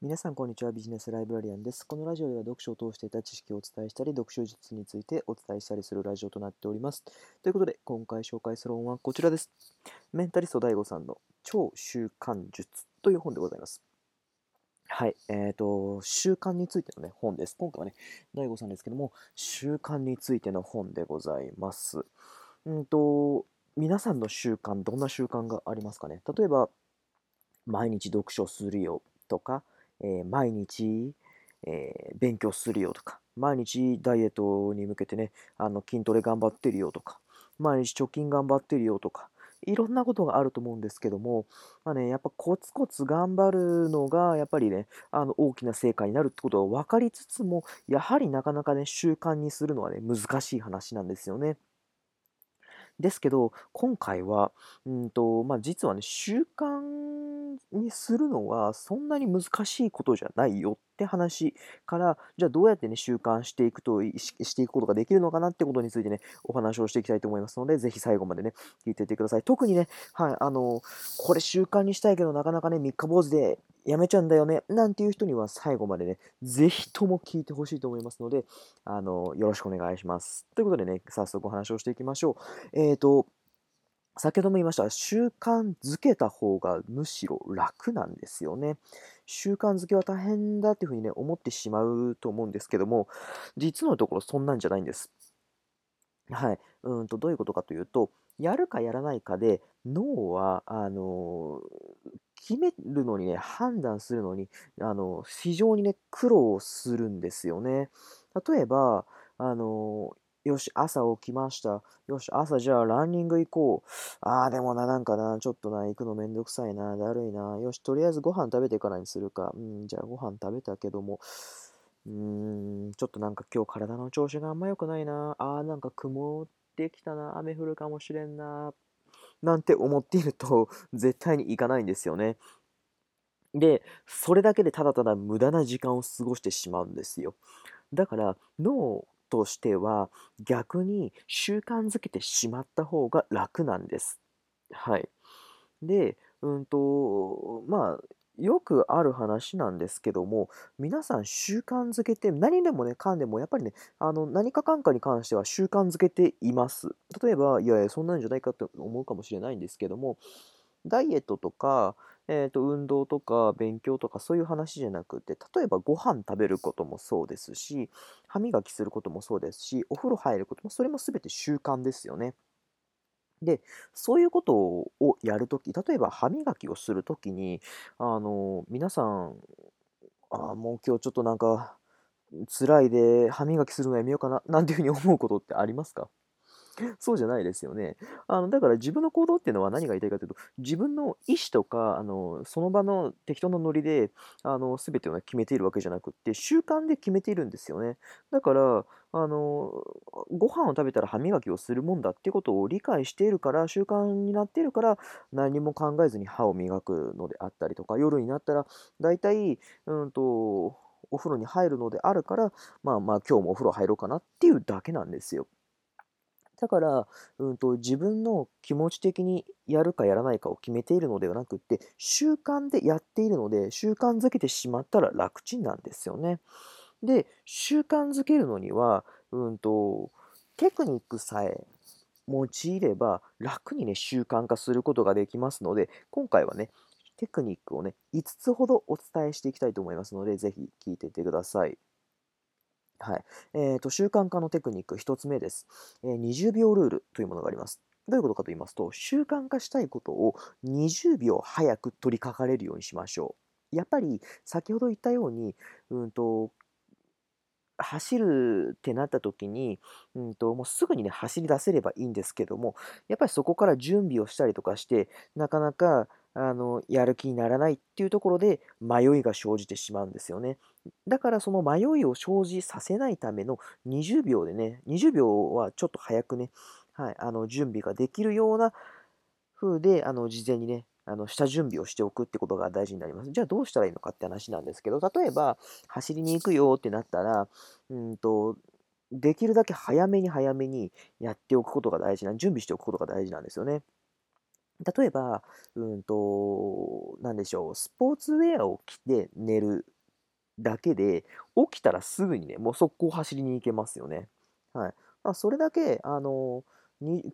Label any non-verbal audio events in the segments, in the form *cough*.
皆さん、こんにちは。ビジネスライブラリアンです。このラジオでは読書を通していた知識をお伝えしたり、読書術についてお伝えしたりするラジオとなっております。ということで、今回紹介する本はこちらです。メンタリスト DAIGO さんの超習慣術という本でございます。はい。えっ、ー、と、習慣についてのね、本です。今回はね、DAIGO さんですけども、習慣についての本でございます。うんと、皆さんの習慣、どんな習慣がありますかね？例えば、毎日読書するよとか、えー、毎日、えー、勉強するよとか、毎日ダイエットに向けてね、あの筋トレ頑張ってるよとか、毎日貯金頑張ってるよとか、いろんなことがあると思うんですけども、まあね、やっぱコツコツ頑張るのが、やっぱりね、あの大きな成果になるってことは分かりつつも、やはりなかなかね、習慣にするのはね、難しい話なんですよね。ですけど、今回は、うんとまあ、実はね、習慣にするのはそんなに難しいことじゃないよって話から、じゃあどうやってね、習慣していくと、していくことができるのかなってことについてね、お話をしていきたいと思いますので、ぜひ最後までね、聞いていってください。特にね、はい、あの、これ習慣にしたいけど、なかなかね、三日坊主でやめちゃうんだよね、なんていう人には最後までね、ぜひとも聞いてほしいと思いますので、あの、よろしくお願いします。ということでね、早速お話をしていきましょう。えっ、ー、と、先ほども言いました習慣づけた方がむしろ楽なんですよね。習慣づけは大変だっていうふうにね、思ってしまうと思うんですけども、実のところそんなんじゃないんです。はい。うんと、どういうことかというと、やるかやらないかで、脳は、あの決めるのにね、判断するのに、あの、非常にね、苦労するんですよね。例えば、あの、よし、朝起きました。よし、朝じゃあランニング行こう。ああ、でもな、なんかな、ちょっとな、行くのめんどくさいな、だるいな。よし、とりあえずご飯食べてからにするか。うん、じゃあご飯食べたけども、うーん、ちょっとなんか今日体の調子があんま良くないな。ああ、なんか曇ってきたな。雨降るかもしれんな。なんて思っていると、絶対に行かないんですよね。で、それだけでただただ無駄な時間を過ごしてしまうんですよ。だから脳としては逆に習慣づけてしまった方が楽なんです。はい。で、うんと、まあ、よくある話なんですけども、皆さん習慣づけて、何でもね、かんでも、やっぱりね、あの、何かかんかに関しては習慣づけています。例えば、いやいや、そんなんじゃないかと思うかもしれないんですけども、ダイエットとか、えーと、運動とか勉強とかそういう話じゃなくて例えばご飯食べることもそうですし歯磨きすることもそうですしお風呂入ることもそれも全て習慣ですよね。でそういうことをやるとき例えば歯磨きをするときにあの皆さんあもう今日ちょっとなんか辛いで歯磨きするのやめようかななんていうふうに思うことってありますか？*laughs* そうじゃないですよね。あの、だから自分の行動っていうのは何が言いたいかというと、自分の意思とか、あの、その場の適当なノリで、あの、全てを、決めているわけじゃなくって、習慣で決めているんですよね。だから、あの、ご飯を食べたら歯磨きをするもんだってことを理解しているから、習慣になっているから、何も考えずに歯を磨くのであったりとか、夜になったら、だいたい、うんと、お風呂に入るのであるから、まあまあ今日もお風呂入ろうかなっていうだけなんですよ。だから、うんと、自分の気持ち的にやるかやらないかを決めているのではなくって、習慣でやっているので、習慣づけてしまったら楽ちんなんですよね。で、習慣づけるのには、うんと、テクニックさえ用いれば楽にね、習慣化することができますので、今回はね、テクニックをね、5つほどお伝えしていきたいと思いますので、ぜひ聞いていってください。はい。えーと、習慣化のテクニック1つ目です、えー、20秒ルールというものがあります。どういうことかと言いますと、習慣化したいことを20秒早く取り掛かれるようにしましょう。やっぱり先ほど言ったように、うんと、走るってなった時に、うんと、もうすぐにね、走り出せればいいんですけども、やっぱりそこから準備をしたりとかして、なかなかあの、やる気にならないっていうところで迷いが生じてしまうんですよね。だからその迷いを生じさせないための20秒でね、20秒はちょっと早くね、はい、あの準備ができるような風で、あの事前にね、あの下準備をしておくってことが大事になります。じゃあどうしたらいいのかって話なんですけど、例えば走りに行くよってなったら、うんと、できるだけ早めに早めにやっておくことが大事な、準備しておくことが大事なんですよね。例えば、うんと、なんでしょう、スポーツウェアを着て寝るだけで、起きたらすぐにね、もう速攻走りに行けますよね。はい。まあ、それだけ、あの、に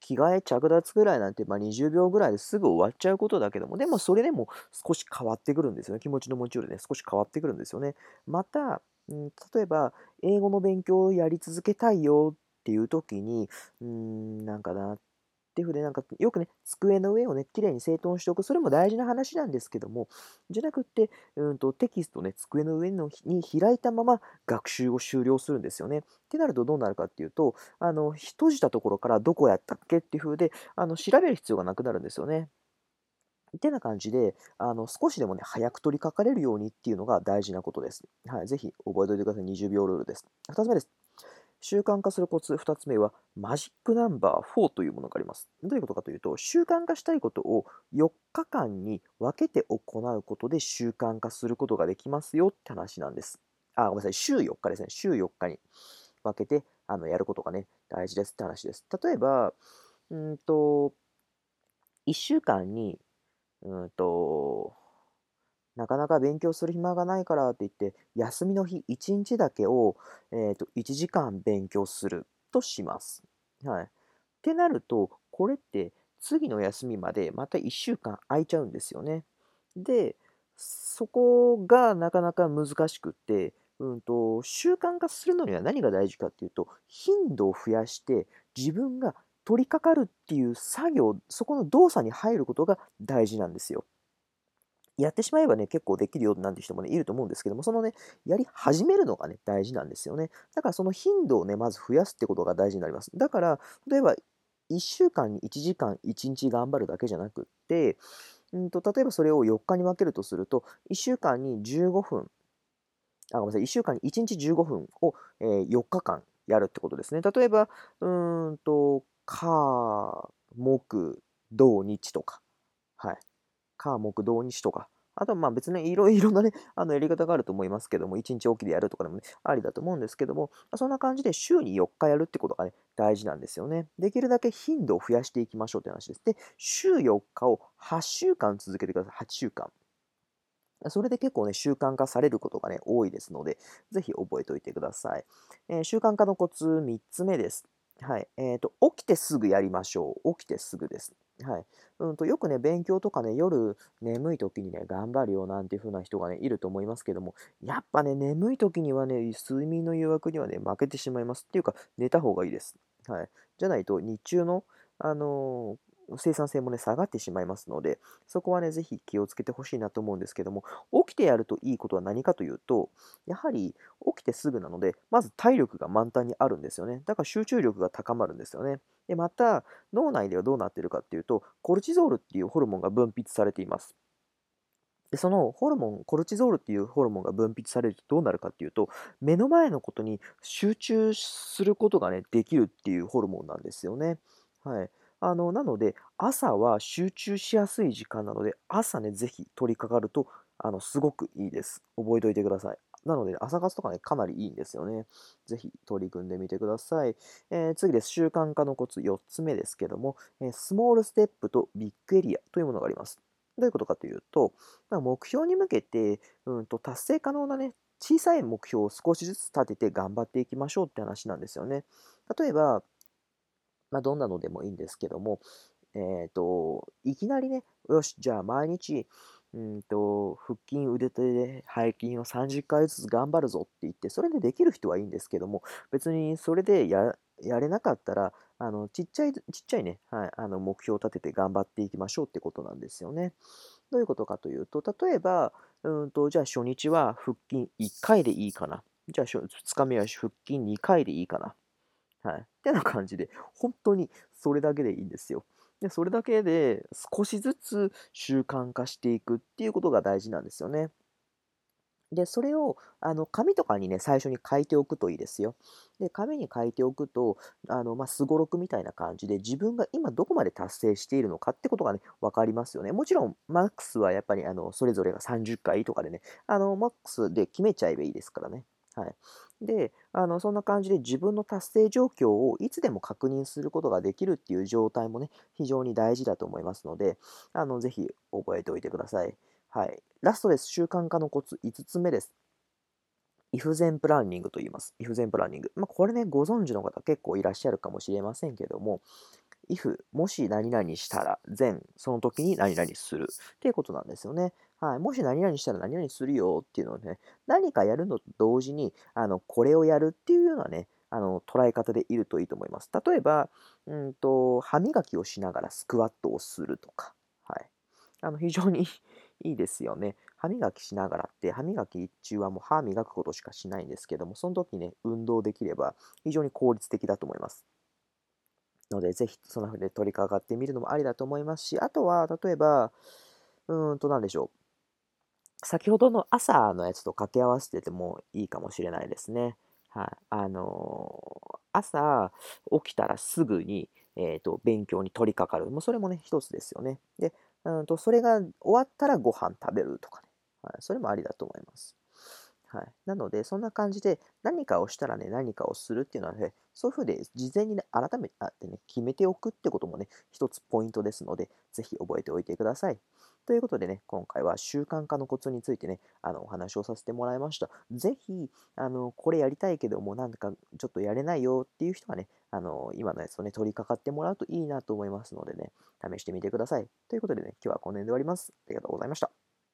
着替え着脱ぐらいなんて、まあ、20秒ぐらいですぐ終わっちゃうことだけども、でもそれでも少し変わってくるんですよね。気持ちの持ちようでね、少し変わってくるんですよね。また、うん、例えば、英語の勉強をやり続けたいよっていう時に、うん、なんかな、っていうふうで、なんかよくね、机の上をね、きれいに整頓しておく、それも大事な話なんですけども、じゃなくって、うんとテキストね、机の上のに開いたまま学習を終了するんですよね。ってなるとどうなるかっていうと、あの、閉じたところからどこやったっけっていうふうで、あの、調べる必要がなくなるんですよね。ってな感じで、あの、少しでもね、早く取り掛かれるようにっていうのが大事なことです。はい、ぜひ覚えておいてください。20秒ルールです。2つ目です。習慣化するコツ2つ目はマジックナンバー4というものがあります。どういうことかというと習慣化したいことを4日間に分けて行うことで習慣化することができますよって話なんです。あ、ごめんなさい。週4日ですね。週4日に分けてあのやることがね、大事ですって話です。例えば、うんと、1週間に、うんと、なかなか勉強する暇がないからって言って、休みの日1日だけを、えーと、1時間勉強するとします。はい。ってなると、これって次の休みまでまた1週間空いちゃうんですよね。で、そこがなかなか難しくって、うんと、習慣化するのには何が大事かっていうと、頻度を増やして自分が取り掛かるっていう作業、そこの動作に入ることが大事なんですよ。やってしまえばね、結構できるよなんて人もね、いると思うんですけども、そのね、やり始めるのがね、大事なんですよね。だからその頻度をね、まず増やすってことが大事になります。だから、例えば、1週間に1時間1日頑張るだけじゃなくって、うんと、例えばそれを4日に分けるとすると、1週間に15分、あ、ごめんなさい、1週間に1日15分を、えー、4日間やるってことですね。例えば、うーんと、火、木、土、日とか、はい。火、木、土日とか、あとはまあ別にいろいろなね、あのやり方があると思いますけども、1日おきでやるとかでもね、ありだと思うんですけども、そんな感じで週に4日やるってことがね、大事なんですよね。できるだけ頻度を増やしていきましょうって話です。で、週4日を8週間続けてください。8週間。それで結構ね、習慣化されることがね、多いですので、ぜひ覚えておいてください。えー、習慣化のコツ3つ目です。はい。えっ、ー、と、起きてすぐやりましょう。起きてすぐです。はい。うんと、よくね、勉強とかね、夜眠い時にね、頑張るよなんていう風な人がね、いると思いますけども、やっぱね、眠い時にはね、睡眠の誘惑にはね、負けてしまいます。っていうか、寝た方がいいです。はい。じゃないと、日中の、あのー生産性もね、下がってしまいますので、そこはね、ぜひ気をつけてほしいなと思うんですけども、起きてやるといいことは何かというと、やはり起きてすぐなので、まず体力が満タンにあるんですよね。だから集中力が高まるんですよね。で、また、脳内ではどうなってるかっていうと、コルチゾールっていうホルモンが分泌されています。で、そのホルモン、コルチゾールっていうホルモンが分泌されるとどうなるかっていうと、目の前のことに集中することがね、できるっていうホルモンなんですよね。はい。あの、なので、朝は集中しやすい時間なので、朝ね、ぜひ取り掛かると、あの、すごくいいです。覚えておいてください。なので、朝活とかね、かなりいいんですよね。ぜひ取り組んでみてください。えー、次です。習慣化のコツ4つ目ですけども、えー、スモールステップとビッグエリアというものがあります。どういうことかというと、まあ、目標に向けて、うんと達成可能なね、小さい目標を少しずつ立てて頑張っていきましょうって話なんですよね。例えば、まあ、どんなのでもいいんですけども、えっ、ー、と、いきなりね、よし、じゃあ毎日、うんと、腹筋、腕手で背筋を30回ずつ頑張るぞって言って、それでできる人はいいんですけども、別にそれでやれなかったら、あの、ちっちゃい、ちっちゃいね、はい、あの、目標を立てて頑張っていきましょうってことなんですよね。どういうことかというと、例えば、うんと、じゃあ初日は腹筋1回でいいかな。じゃあ2日目は腹筋2回でいいかな。はい。ってな感じで、本当にそれだけでいいんですよ。で、それだけで少しずつ習慣化していくっていうことが大事なんですよね。で、それを、あの、紙とかにね、最初に書いておくといいですよ。で、紙に書いておくと、あの、まあ、すごろくみたいな感じで、自分が今どこまで達成しているのかってことがね、分かりますよね。もちろん、マックスはやっぱり、あの、それぞれが30回とかでね、あの、マックスで決めちゃえばいいですからね。はい。で、あの、そんな感じで自分の達成状況をいつでも確認することができるっていう状態もね、非常に大事だと思いますので、あの、ぜひ覚えておいてください。はい。ラストです。習慣化のコツ5つ目です。イフゼンプランニングと言います。イフゼンプランニング。まあ、これね、ご存知の方結構いらっしゃるかもしれませんけども、if もし何々したら、then その時に何々するっていうことなんですよね。はい。もし何々したら何々するよっていうのをね、何かやるのと同時に、あの、これをやるっていうようなね、あの、捉え方でいるといいと思います。例えば、うんと、歯磨きをしながらスクワットをするとか、はい。あの、非常に *laughs* いいですよね。歯磨きしながらって、歯磨き中はもう歯磨くことしかしないんですけども、その時ね、運動できれば非常に効率的だと思います。ので、ぜひそんな風に取り掛かってみるのもありだと思いますし、あとは、例えば、うーんと、なんでしょう。先ほどの朝のやつと掛け合わせててもいいかもしれないですね。はい。あのー、朝起きたらすぐに、えっ、ー、と、勉強に取り掛かる。もうそれもね、一つですよね。で、うんと、それが終わったらご飯食べるとかね。はい。それもありだと思います。はい。なので、そんな感じで、何かをしたらね、何かをするっていうのはね、そういうふうで、事前にね、改めてね、決めておくってこともね、一つポイントですので、ぜひ覚えておいてください。ということでね、今回は習慣化のコツについてね、あの、お話をさせてもらいました。ぜひ、あの、これやりたいけども、なんかちょっとやれないよっていう人はね、あの、今のやつをね、取り掛かってもらうといいなと思いますのでね、試してみてください。ということでね、今日はこの辺で終わります。ありがとうございました。